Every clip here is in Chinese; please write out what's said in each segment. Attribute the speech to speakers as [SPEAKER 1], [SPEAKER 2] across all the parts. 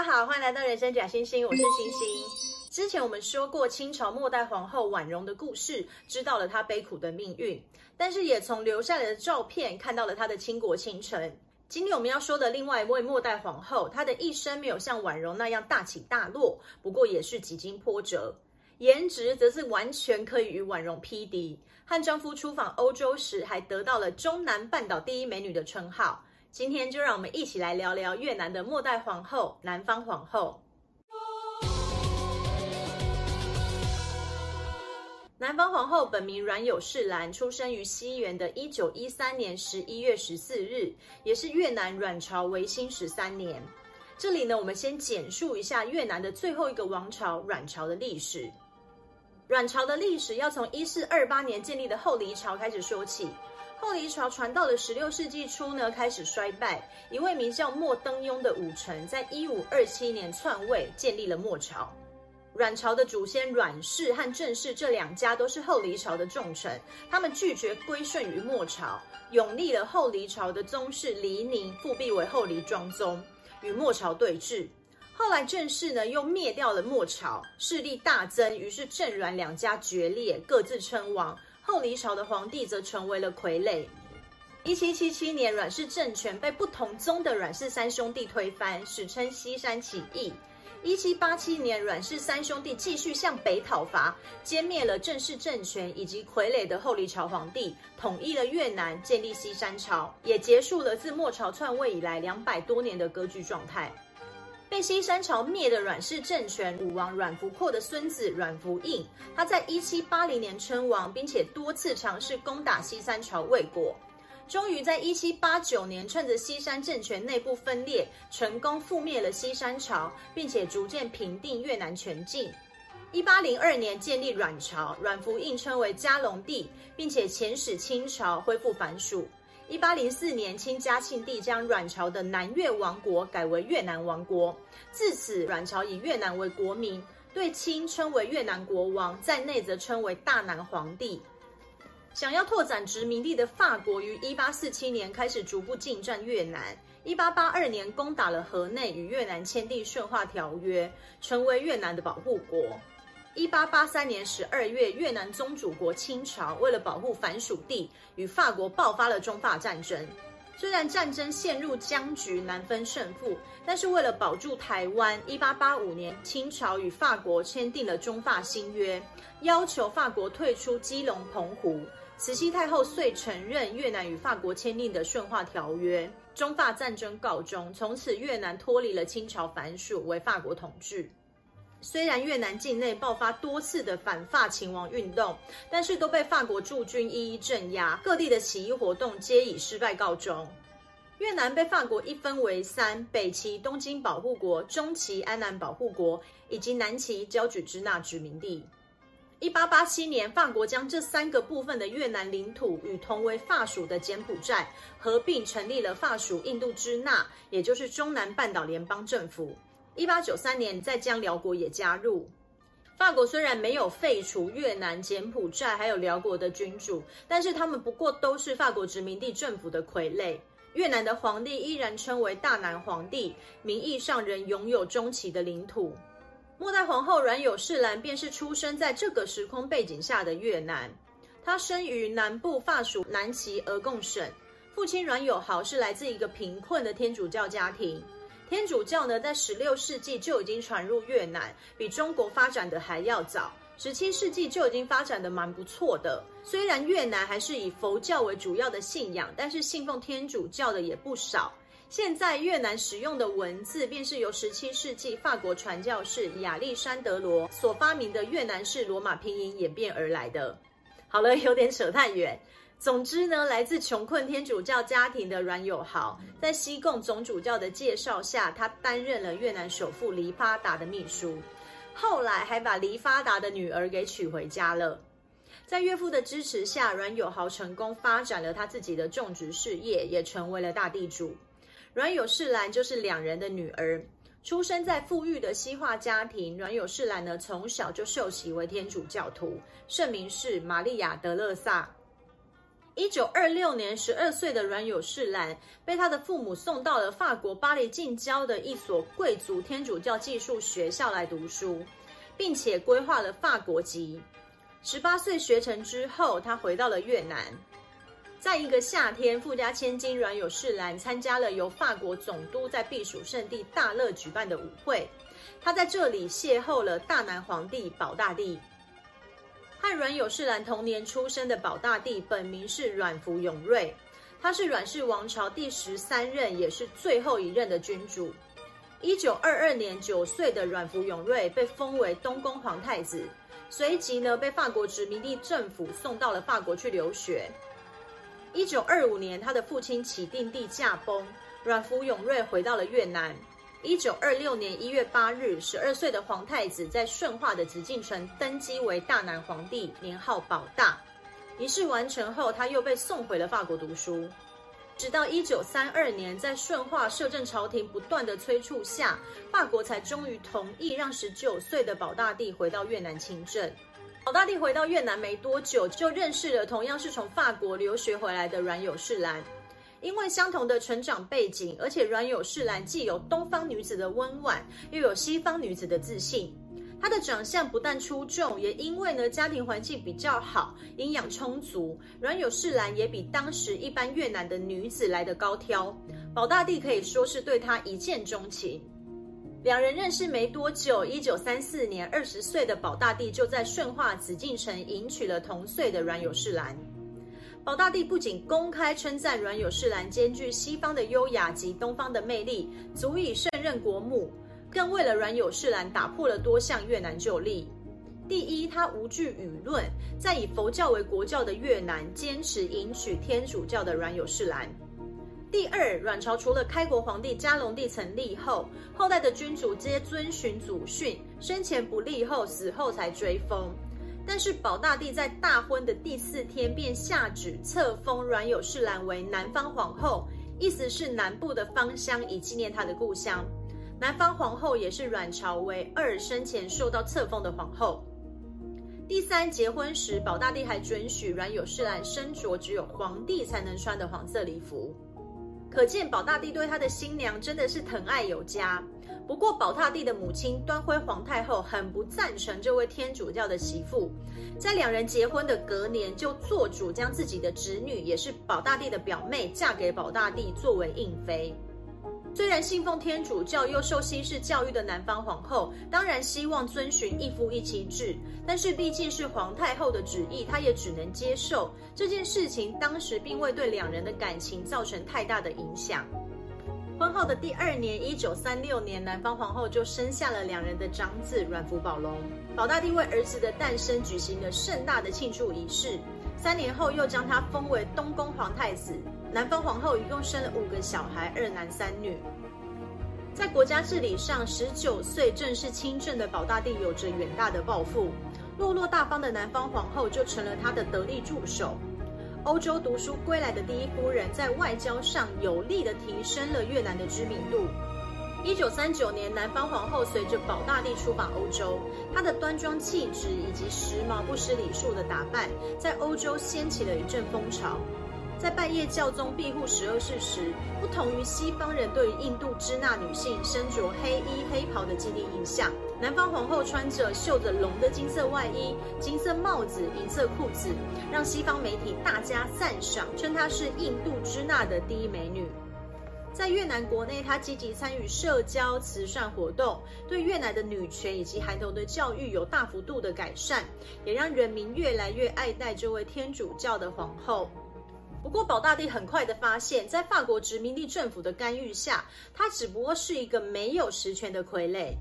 [SPEAKER 1] 大家好，欢迎来到人生假星星，我是星星。之前我们说过清朝末代皇后婉容的故事，知道了她悲苦的命运，但是也从留下来的照片看到了她的倾国倾城。今天我们要说的另外一位末代皇后，她的一生没有像婉容那样大起大落，不过也是几经波折，颜值则是完全可以与婉容匹敌。和丈夫出访欧洲时，还得到了中南半岛第一美女的称号。今天就让我们一起来聊聊越南的末代皇后南方皇后。南方皇后本名阮有士兰，出生于西元的一九一三年十一月十四日，也是越南阮朝维新十三年。这里呢，我们先简述一下越南的最后一个王朝阮朝的历史。阮朝的历史要从一四二八年建立的后黎朝开始说起。后黎朝传到了十六世纪初呢，开始衰败。一位名叫莫登庸的武臣，在一五二七年篡位，建立了末朝。阮朝的祖先阮氏和郑氏这两家都是后黎朝的重臣，他们拒绝归顺于末朝，拥立了后黎朝的宗室黎宁复辟为后黎庄宗，与末朝对峙。后来郑氏呢又灭掉了末朝，势力大增，于是郑阮两家决裂，各自称王。后黎朝的皇帝则成为了傀儡。一七七七年，阮氏政权被不同宗的阮氏三兄弟推翻，史称西山起义。一七八七年，阮氏三兄弟继续向北讨伐，歼灭了郑氏政权以及傀儡的后黎朝皇帝，统一了越南，建立西山朝，也结束了自末朝篡位以来两百多年的割据状态。被西山朝灭的阮氏政权武王阮福阔的孙子阮福映，他在一七八零年称王，并且多次尝试攻打西山朝未果，终于在一七八九年趁着西山政权内部分裂，成功覆灭了西山朝，并且逐渐平定越南全境。一八零二年建立阮朝，阮福映称为嘉隆帝，并且遣使清朝恢复藩属。一八零四年，清嘉庆帝将阮朝的南越王国改为越南王国，自此阮朝以越南为国名，对清称为越南国王，在内则称为大南皇帝。想要拓展殖民地的法国，于一八四七年开始逐步进占越南，一八八二年攻打了河内，与越南签订顺化条约，成为越南的保护国。一八八三年十二月，越南宗主国清朝为了保护藩属地，与法国爆发了中法战争。虽然战争陷入僵局，难分胜负，但是为了保住台湾，一八八五年，清朝与法国签订了中法新约，要求法国退出基隆、澎湖。慈禧太后遂承认越南与法国签订的顺化条约，中法战争告终。从此，越南脱离了清朝藩属，为法国统治。虽然越南境内爆发多次的反法勤王运动，但是都被法国驻军一一镇压，各地的起义活动皆以失败告终。越南被法国一分为三：北期东京保护国、中期安南保护国，以及南期交举支那殖民地。一八八七年，法国将这三个部分的越南领土与同为法属的柬埔寨合并，成立了法属印度支那，也就是中南半岛联邦政府。一八九三年，再将寮国也加入。法国虽然没有废除越南、柬埔寨还有寮国的君主，但是他们不过都是法国殖民地政府的傀儡。越南的皇帝依然称为大南皇帝，名义上仍拥有中期的领土。末代皇后阮有士兰便是出生在这个时空背景下的越南。她生于南部法属南期俄贡省，父亲阮有豪是来自一个贫困的天主教家庭。天主教呢，在十六世纪就已经传入越南，比中国发展的还要早。十七世纪就已经发展的蛮不错的。虽然越南还是以佛教为主要的信仰，但是信奉天主教的也不少。现在越南使用的文字，便是由十七世纪法国传教士亚历山德罗所发明的越南式罗马拼音演变而来的。好了，有点扯太远。总之呢，来自穷困天主教家庭的阮友豪，在西贡总主教的介绍下，他担任了越南首富黎发达的秘书，后来还把黎发达的女儿给娶回家了。在岳父的支持下，阮友豪成功发展了他自己的种植事业，也成为了大地主。阮友士兰就是两人的女儿，出生在富裕的西化家庭。阮友士兰呢，从小就受洗为天主教徒，圣名是玛利亚德勒萨。一九二六年，十二岁的阮有士兰被他的父母送到了法国巴黎近郊的一所贵族天主教寄宿学校来读书，并且规划了法国籍。十八岁学成之后，他回到了越南。在一个夏天，富家千金阮有士兰参加了由法国总督在避暑胜地大乐举办的舞会，他在这里邂逅了大南皇帝保大帝。和阮有士兰同年出生的保大帝本名是阮福永瑞，他是阮氏王朝第十三任，也是最后一任的君主。一九二二年，九岁的阮福永瑞被封为东宫皇太子，随即呢被法国殖民地政府送到了法国去留学。一九二五年，他的父亲启定帝驾崩，阮福永瑞回到了越南。一九二六年一月八日，十二岁的皇太子在顺化的紫禁城登基为大南皇帝，年号保大。仪式完成后，他又被送回了法国读书。直到一九三二年，在顺化摄政朝廷不断的催促下，法国才终于同意让十九岁的保大帝回到越南亲政。保大帝回到越南没多久，就认识了同样是从法国留学回来的阮有士兰。因为相同的成长背景，而且阮有士兰既有东方女子的温婉，又有西方女子的自信。她的长相不但出众，也因为呢家庭环境比较好，营养充足，阮有士兰也比当时一般越南的女子来得高挑。保大帝可以说是对她一见钟情。两人认识没多久，一九三四年，二十岁的保大帝就在顺化紫禁城迎娶了同岁的阮有士兰。保大帝不仅公开称赞阮有士兰兼具西方的优雅及东方的魅力，足以胜任国母，更为了阮有士兰打破了多项越南旧例。第一，他无惧舆论，在以佛教为国教的越南，坚持迎娶天主教的阮有士兰。第二，阮朝除了开国皇帝嘉隆帝成立后，后代的君主皆遵循祖训，生前不立后，死后才追封。但是保大帝在大婚的第四天便下旨册封阮有士兰为南方皇后，意思是南部的芳乡，以纪念她的故乡。南方皇后也是阮朝为二生前受到册封的皇后。第三，结婚时保大帝还准许阮有士兰身着只有皇帝才能穿的黄色礼服，可见保大帝对他的新娘真的是疼爱有加。不过，宝大帝的母亲端辉皇太后很不赞成这位天主教的媳妇，在两人结婚的隔年，就做主将自己的侄女，也是宝大帝的表妹，嫁给宝大帝作为应妃。虽然信奉天主教又受西式教育的南方皇后，当然希望遵循一夫一妻制，但是毕竟是皇太后的旨意，她也只能接受这件事情。当时并未对两人的感情造成太大的影响。婚后的第二年，一九三六年，南方皇后就生下了两人的长子阮福宝龙。宝大帝为儿子的诞生举行了盛大的庆祝仪式。三年后，又将他封为东宫皇太子。南方皇后一共生了五个小孩，二男三女。在国家治理上，十九岁正式亲政的宝大帝有着远大的抱负，落落大方的南方皇后就成了他的得力助手。欧洲读书归来的第一夫人，在外交上有力地提升了越南的知名度。一九三九年，南方皇后随着保大帝出访欧洲，她的端庄气质以及时髦不失礼数的打扮，在欧洲掀起了一阵风潮。在拜谒教宗庇护十二世时，不同于西方人对于印度支那女性身着黑衣黑袍的既定印象，南方皇后穿着绣着龙的金色外衣、金色帽子、银色裤子，让西方媒体大加赞赏，称她是印度支那的第一美女。在越南国内，她积极参与社交慈善活动，对越南的女权以及孩童的教育有大幅度的改善，也让人民越来越爱戴这位天主教的皇后。不过，保大帝很快的发现，在法国殖民地政府的干预下，他只不过是一个没有实权的傀儡。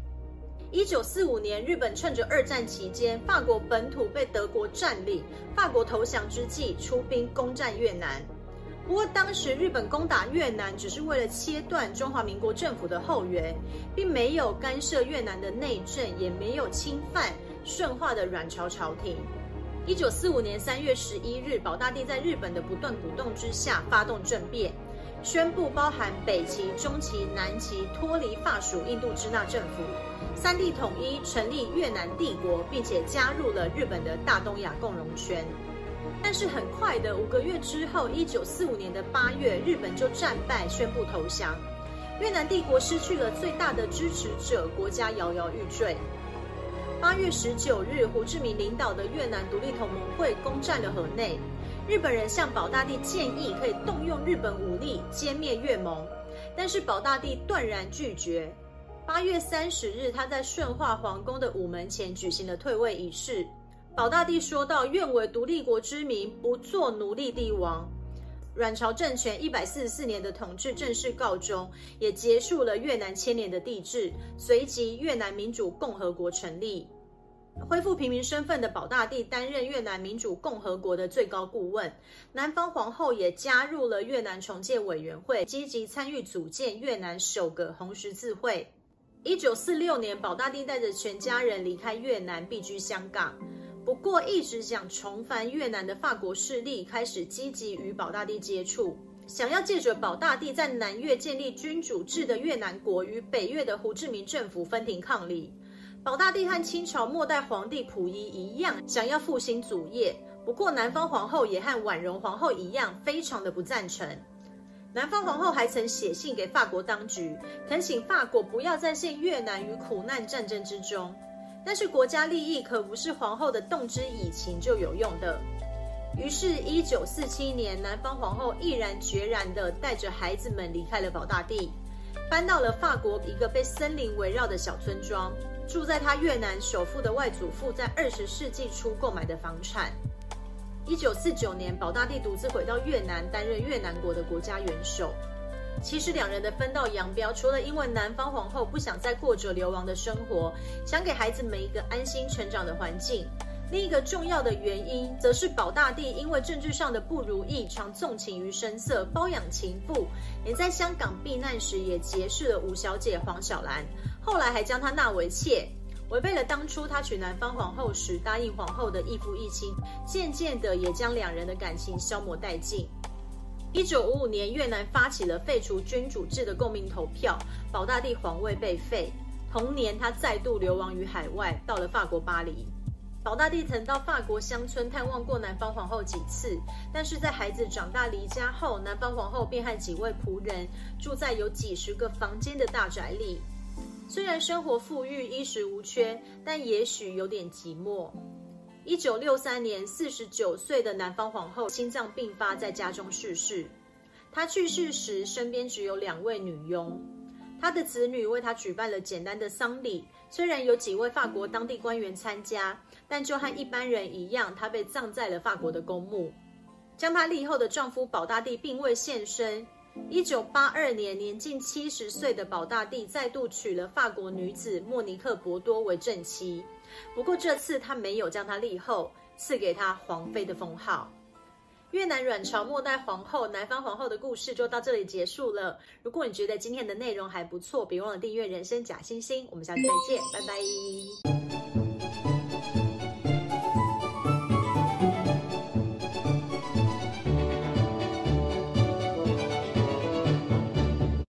[SPEAKER 1] 一九四五年，日本趁着二战期间法国本土被德国占领，法国投降之际，出兵攻占越南。不过，当时日本攻打越南只是为了切断中华民国政府的后援，并没有干涉越南的内政，也没有侵犯顺化的阮朝朝廷。一九四五年三月十一日，保大帝在日本的不断鼓动之下，发动政变，宣布包含北齐、中齐、南齐脱离法属印度支那政府，三地统一，成立越南帝国，并且加入了日本的大东亚共荣圈。但是很快的，五个月之后，一九四五年的八月，日本就战败，宣布投降。越南帝国失去了最大的支持者，国家摇摇欲坠。八月十九日，胡志明领导的越南独立同盟会攻占了河内。日本人向保大帝建议可以动用日本武力歼灭越盟，但是保大帝断然拒绝。八月三十日，他在顺化皇宫的午门前举行了退位仪式。保大帝说道：“愿为独立国之民，不做奴隶帝王。”阮朝政权一百四十四年的统治正式告终，也结束了越南千年的帝制。随即，越南民主共和国成立，恢复平民身份的保大帝担任越南民主共和国的最高顾问。南方皇后也加入了越南重建委员会，积极参与组建越南首个红十字会。一九四六年，保大帝带着全家人离开越南，避居香港。不过，一直想重返越南的法国势力开始积极与保大帝接触，想要借着保大帝在南越建立君主制的越南国与北越的胡志明政府分庭抗礼。保大帝和清朝末代皇帝溥仪一样，想要复兴祖业。不过，南方皇后也和婉容皇后一样，非常的不赞成。南方皇后还曾写信给法国当局，恳请法国不要再陷越南于苦难战争之中。但是国家利益可不是皇后的动之以情就有用的。于是，一九四七年，南方皇后毅然决然地带着孩子们离开了保大帝，搬到了法国一个被森林围绕的小村庄，住在她越南首富的外祖父在二十世纪初购买的房产。一九四九年，保大帝独自回到越南，担任越南国的国家元首。其实两人的分道扬镳，除了因为南方皇后不想再过着流亡的生活，想给孩子们一个安心成长的环境，另一个重要的原因，则是保大帝因为政治上的不如意，常纵情于声色，包养情妇，连在香港避难时也结识了吴小姐黄小兰，后来还将她纳为妾，违背了当初他娶南方皇后时答应皇后的一夫一妻，渐渐的也将两人的感情消磨殆尽。一九五五年，越南发起了废除君主制的公民投票，保大帝皇位被废。同年，他再度流亡于海外，到了法国巴黎。保大帝曾到法国乡村探望过南方皇后几次，但是在孩子长大离家后，南方皇后便和几位仆人住在有几十个房间的大宅里。虽然生活富裕，衣食无缺，但也许有点寂寞。一九六三年，四十九岁的南方皇后心脏病发，在家中逝世。她去世时，身边只有两位女佣。她的子女为她举办了简单的丧礼，虽然有几位法国当地官员参加，但就和一般人一样，她被葬在了法国的公墓。将她立后的丈夫保大帝并未现身。一九八二年，年近七十岁的保大帝再度娶了法国女子莫尼克·博多为正妻。不过这次他没有将她立后，赐给她皇妃的封号。越南阮朝末代皇后南方皇后的故事就到这里结束了。如果你觉得今天的内容还不错，别忘了订阅人生假星星。我们下次再见，拜拜。